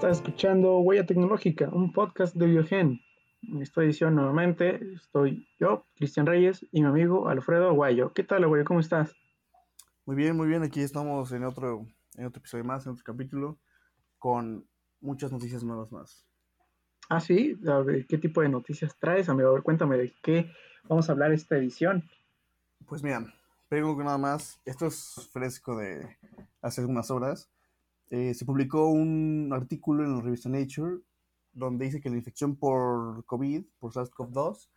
Estás escuchando Huella Tecnológica, un podcast de Biogen. En esta edición nuevamente estoy yo, Cristian Reyes, y mi amigo Alfredo Aguayo. ¿Qué tal, Aguayo? ¿Cómo estás? Muy bien, muy bien. Aquí estamos en otro, en otro episodio más, en otro capítulo, con muchas noticias nuevas más. Ah, sí. A ver, ¿Qué tipo de noticias traes, amigo? A ver, cuéntame de qué vamos a hablar esta edición. Pues mira, primero que nada más, esto es fresco de hace algunas horas. Eh, se publicó un artículo en la revista Nature donde dice que la infección por COVID, por SARS-CoV-2,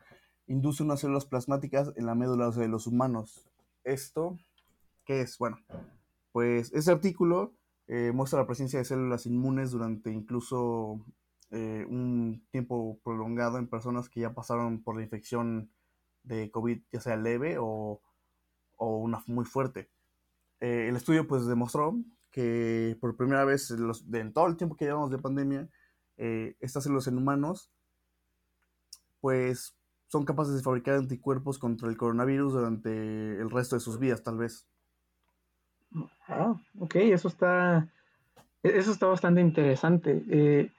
induce unas células plasmáticas en la médula de los humanos. Esto, ¿qué es? Bueno, pues ese artículo eh, muestra la presencia de células inmunes durante incluso eh, un tiempo prolongado en personas que ya pasaron por la infección de COVID, ya sea leve o, o una muy fuerte. El estudio pues demostró que por primera vez los, en todo el tiempo que llevamos de pandemia, eh, estas células en humanos, pues son capaces de fabricar anticuerpos contra el coronavirus durante el resto de sus vidas, tal vez. Ah, ok, eso está, eso está bastante interesante. Eh,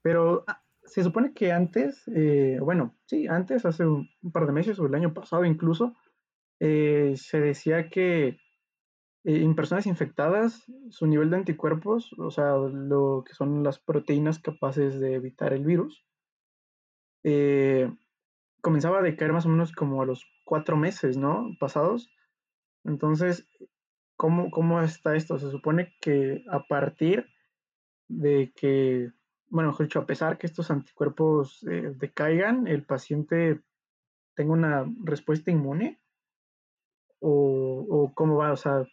pero ah, se supone que antes, eh, bueno, sí, antes, hace un, par de meses o el año pasado incluso, eh, se decía que en personas infectadas, su nivel de anticuerpos, o sea, lo que son las proteínas capaces de evitar el virus, eh, comenzaba a decaer más o menos como a los cuatro meses, ¿no? Pasados. Entonces, ¿cómo, cómo está esto? Se supone que a partir de que, bueno, mejor dicho, a pesar que estos anticuerpos eh, decaigan, el paciente tenga una respuesta inmune, o cómo va, o sea,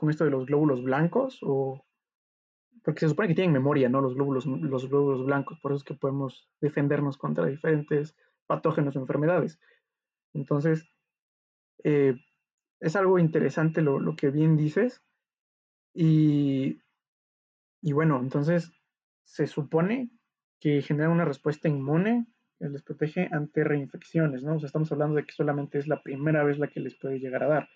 con esto de los glóbulos blancos o porque se supone que tienen memoria, ¿no? Los glóbulos, los glóbulos blancos, por eso es que podemos defendernos contra diferentes patógenos o enfermedades. Entonces, eh, es algo interesante lo, que bien dices. Y, y bueno, entonces se supone que genera una respuesta inmune que les protege ante reinfecciones, ¿no? O sea, estamos hablando de que solamente es la primera vez la que les puede llegar a dar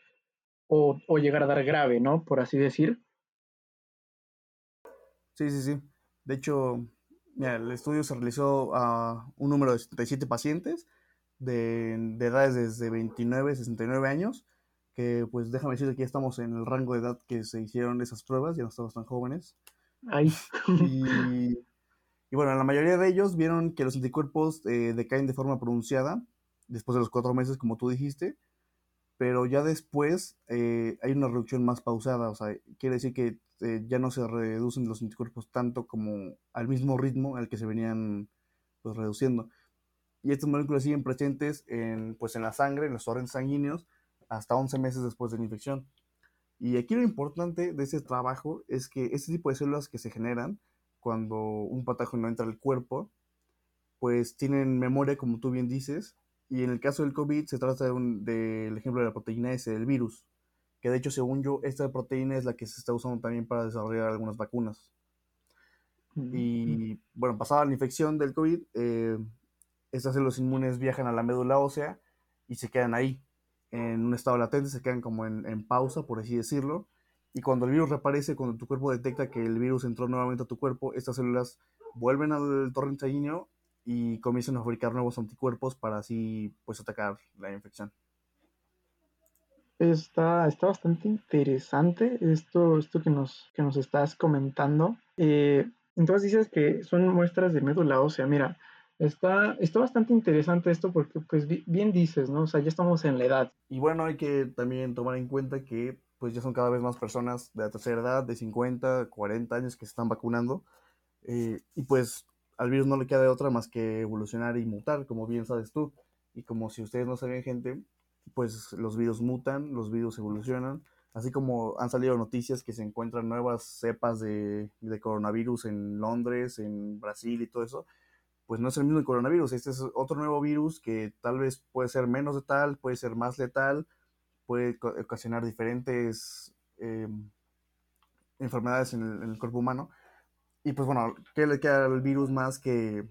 o, o, llegar a dar grave, ¿no? Por así decir. Sí, sí, sí. De hecho, mira, el estudio se realizó a un número de 77 pacientes de, de, edades desde 29 a 69 años, que pues déjame decirte que ya estamos en el rango de edad que se hicieron esas pruebas, ya no estamos tan jóvenes. Ay. Y, y bueno, la mayoría de ellos vieron que los anticuerpos eh, decaen de forma pronunciada después de los cuatro meses, como tú dijiste, pero ya después eh, hay una reducción más pausada, o sea, quiere decir que eh, ya no se reducen los anticuerpos tanto como al mismo ritmo al que se venían pues, reduciendo. Y estas moléculas siguen presentes en, pues, en la sangre, en los torrentes sanguíneos, hasta 11 meses después de la infección. Y aquí lo importante de ese trabajo es que este tipo de células que se generan cuando un patógeno entra al cuerpo, pues tienen memoria, como tú bien dices, y en el caso del COVID se trata del de ejemplo de la proteína S del virus, que de hecho, según yo, esta proteína es la que se está usando también para desarrollar algunas vacunas. Mm. Y bueno, pasada la infección del COVID, eh, estas células inmunes viajan a la médula ósea y se quedan ahí, en un estado latente, se quedan como en, en pausa, por así decirlo. Y cuando el virus reaparece, cuando tu cuerpo detecta que el virus entró nuevamente a tu cuerpo, estas células vuelven al torrente sanguíneo y comienzan a fabricar nuevos anticuerpos para así pues atacar la infección. Está, está bastante interesante esto, esto que, nos, que nos estás comentando. Eh, entonces dices que son muestras de médula ósea. Mira, está, está bastante interesante esto porque pues bien dices, ¿no? O sea, ya estamos en la edad. Y bueno, hay que también tomar en cuenta que pues ya son cada vez más personas de la tercera edad, de 50, 40 años que se están vacunando. Eh, y pues al virus no le queda de otra más que evolucionar y mutar, como bien sabes tú. Y como si ustedes no saben, gente, pues los virus mutan, los virus evolucionan. Así como han salido noticias que se encuentran nuevas cepas de, coronavirus en Londres, en Brasil y todo eso, pues no es el mismo coronavirus. Este es otro nuevo virus que tal vez puede ser menos letal, puede ser más letal, puede ocasionar diferentes eh, enfermedades en el cuerpo humano. Y pues bueno, ¿qué le queda al virus más que,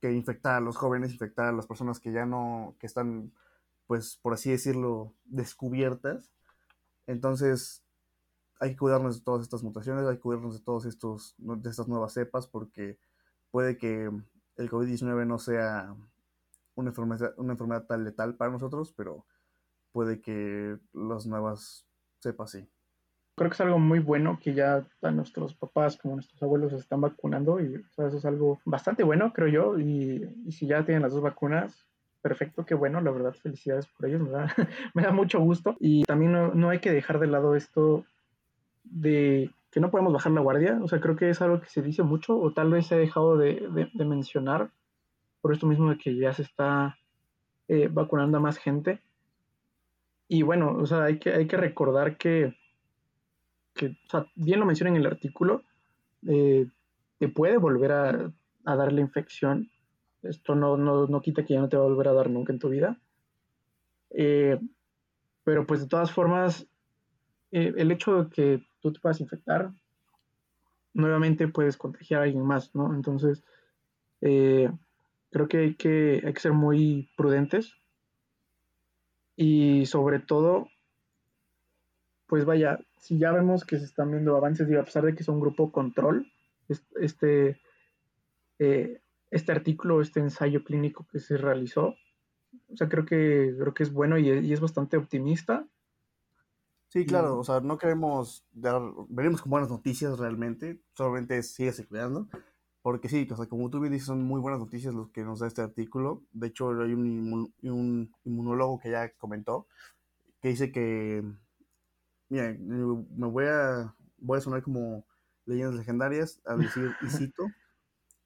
que infectar a los jóvenes, infectar a las personas que ya no, que están, pues por así decirlo, descubiertas? Entonces, hay que cuidarnos de todas estas mutaciones, hay que cuidarnos de todos estos, de estas nuevas cepas, porque puede que el COVID-19 no sea una enfermedad, una enfermedad tan letal para nosotros, pero puede que las nuevas cepas sí. Creo que es algo muy bueno que ya nuestros papás como nuestros abuelos se están vacunando y eso es algo bastante bueno, creo yo. Y, y, si ya tienen las dos vacunas, perfecto, qué bueno, la verdad, felicidades por ellos, me da, me da mucho gusto. Y también no, no hay que dejar de lado esto de que no podemos bajar la guardia, o sea, creo que es algo que se dice mucho o tal vez se ha dejado de, de, de mencionar por esto mismo de que ya se está eh, vacunando a más gente. Y bueno, o sea, hay que, hay que recordar que, que bien lo menciona en el artículo, eh, te puede volver a, dar la infección. Esto no, no, no, quita que ya no te va a volver a dar nunca en tu vida. Eh, pero pues de todas formas, eh, el hecho de que tú te puedas infectar, nuevamente puedes contagiar a alguien más, ¿no? Entonces, creo que hay, que hay que ser muy prudentes y sobre todo, pues vaya, si ya vemos que se están viendo avances, y a pesar de que es un grupo control, este, eh, este artículo, este ensayo clínico que se realizó, o sea, creo que, creo que es bueno y, y es bastante optimista. Sí, claro, o sea, no queremos dar, venimos con buenas noticias realmente, solamente síguese cuidando, porque sí, o sea, como tú bien dices, son muy buenas noticias los que nos da este artículo. De hecho, hay un, inmun un inmunólogo que ya comentó, que dice que, mira, me voy a, voy a sonar como leyendas legendarias al decir, y cito,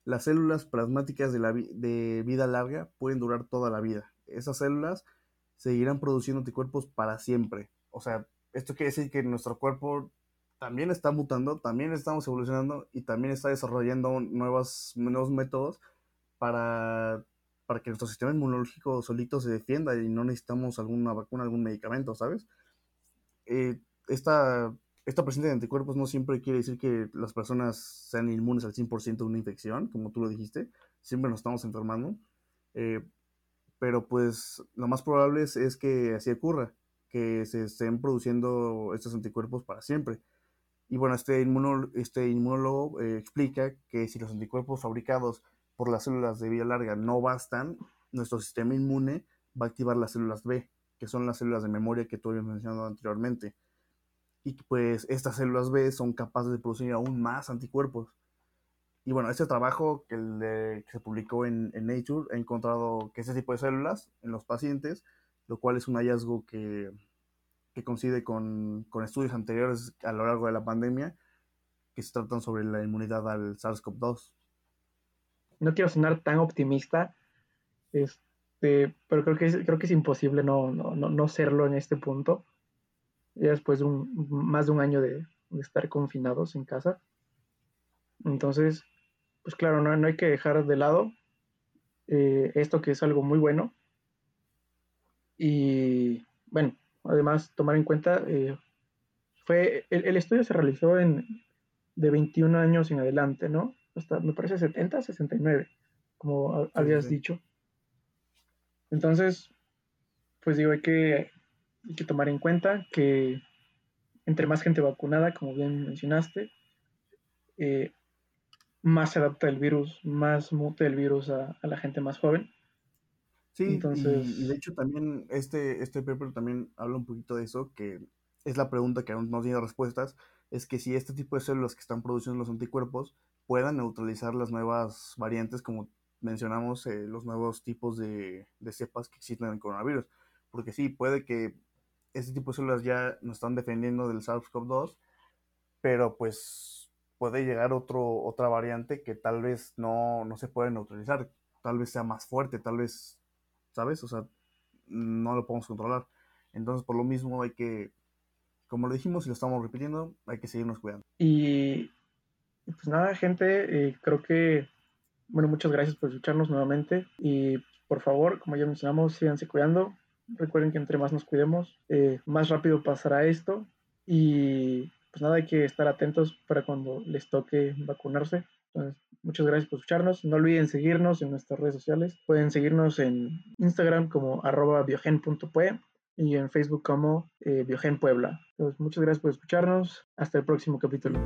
las células plasmáticas de, la vi de vida larga pueden durar toda la vida. Esas células seguirán produciendo anticuerpos para siempre. O sea, esto quiere decir que nuestro cuerpo también está mutando, también estamos evolucionando y también está desarrollando nuevos, nuevos métodos para, para que nuestro sistema inmunológico solito se defienda y no necesitamos alguna vacuna, algún medicamento, ¿sabes? Eh, esta, esta presencia de anticuerpos no siempre quiere decir que las personas sean inmunes al 100% de una infección, como tú lo dijiste, siempre nos estamos enfermando, eh, pero pues lo más probable es, es que así ocurra, que se estén produciendo estos anticuerpos para siempre. Y bueno, este, inmunólogo, este inmunólogo eh, explica que si los anticuerpos fabricados por las células de vida larga no bastan, nuestro sistema inmune va a activar las células B, que son las células de memoria que tú habías mencionado anteriormente. Y pues estas células B son capaces de producir aún más anticuerpos. Y bueno, este trabajo que, que se publicó en, en, Nature ha encontrado que ese tipo de células en los pacientes, lo cual es un hallazgo que que coincide con, con, estudios anteriores a lo largo de la pandemia que se tratan sobre la inmunidad al SARS-CoV-2. No quiero sonar tan optimista, este, pero creo que es, creo que es imposible no, no, no serlo en este punto, ya después de un, más de un año de, de estar confinados en casa. Entonces, pues claro, no, no hay que dejar de lado eh, esto que es algo muy bueno. Y bueno, además tomar en cuenta, eh, fue, el, el, estudio se realizó en, de 21 años en adelante, ¿no? Hasta, me parece, 70, 69, como sí, habías sí. dicho. Entonces, pues digo, hay que, hay que tomar en cuenta que entre más gente vacunada, como bien mencionaste, eh, más se adapta el virus, más mute el virus a, a la gente más joven. Sí, Entonces... y, y, de hecho también este, este paper también habla un poquito de eso, que es la pregunta que aún no tiene respuestas, es que si este tipo de células que están produciendo los anticuerpos puedan neutralizar las nuevas variantes, como mencionamos, eh, los nuevos tipos de, de, cepas que existen en el coronavirus. Porque sí, puede que este tipo de células ya nos están defendiendo del SARS-CoV-2, pero pues puede llegar otro, otra variante que tal vez no, no se puede neutralizar, tal vez sea más fuerte, tal vez ¿sabes? O sea, no lo podemos controlar. Entonces, por lo mismo hay que, como lo dijimos y lo estamos repitiendo, hay que seguirnos cuidando. Y pues nada, gente, eh, creo que, bueno, muchas gracias por escucharnos nuevamente y por favor, como ya mencionamos, síganse cuidando. Recuerden que entre más nos cuidemos, eh, más rápido pasará esto y pues nada, hay que estar atentos para cuando les toque vacunarse. Entonces, muchas gracias por escucharnos. No olviden seguirnos en nuestras redes sociales. Pueden seguirnos en Instagram como arroba biogen.pue y en Facebook como eh, Puebla. Pues muchas gracias por escucharnos. Hasta el próximo capítulo.